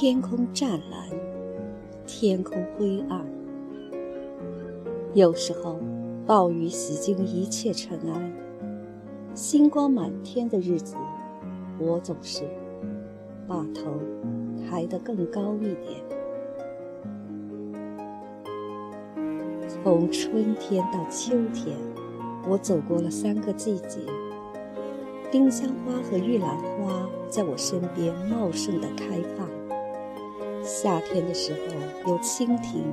天空湛蓝，天空灰暗。有时候，暴雨洗净一切尘埃，星光满天的日子，我总是把头抬得更高一点。从春天到秋天，我走过了三个季节。丁香花和玉兰花在我身边茂盛的开放。夏天的时候，有蜻蜓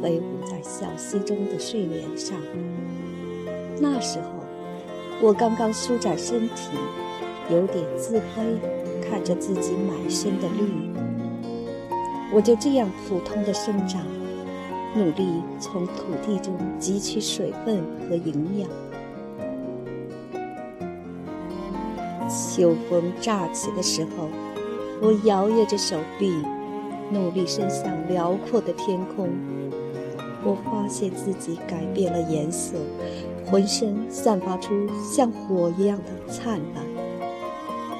飞舞在小溪中的睡莲上。那时候，我刚刚舒展身体，有点自卑，看着自己满身的绿。我就这样普通的生长，努力从土地中汲取水分和营养。秋风乍起的时候，我摇曳着手臂，努力伸向辽阔的天空。我发现自己改变了颜色，浑身散发出像火一样的灿烂。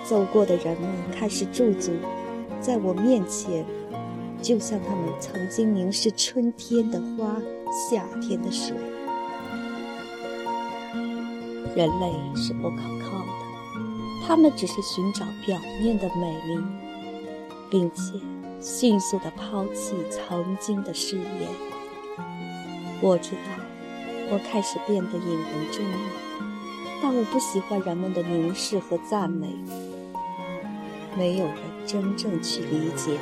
走过的人们开始驻足在我面前，就像他们曾经凝视春天的花、夏天的水。人类是不可靠的。他们只是寻找表面的美丽，并且迅速地抛弃曾经的誓言。我知道，我开始变得引人注目，但我不喜欢人们的凝视和赞美。没有人真正去理解，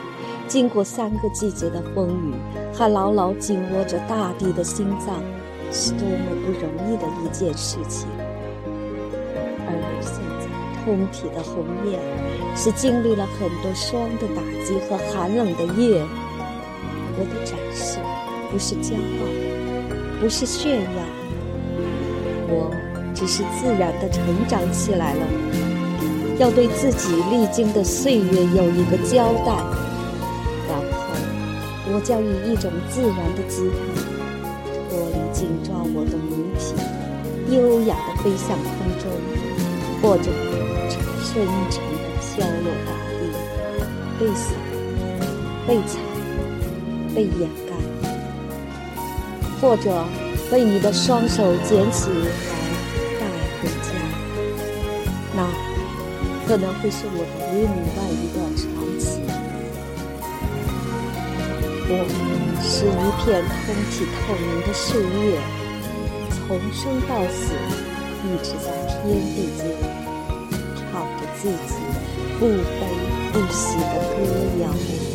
经过三个季节的风雨，还牢牢紧握着大地的心脏，是多么不容易的一件事情。而你现在。通体的红叶，是经历了很多霜的打击和寒冷的夜。我的展示不是骄傲，不是炫耀，我只是自然的成长起来了。要对自己历经的岁月有一个交代，然后我将以一种自然的姿态，脱离紧抓我的母体，优雅地飞向空中，或者。深沉的飘落大地，被洒、被踩、被掩盖，或者被你的双手捡起来带回家。那可能会是我的另外一段传奇。我们是一片通体透明的树叶，从生到死，一直在天地间。自己不悲不喜的歌谣。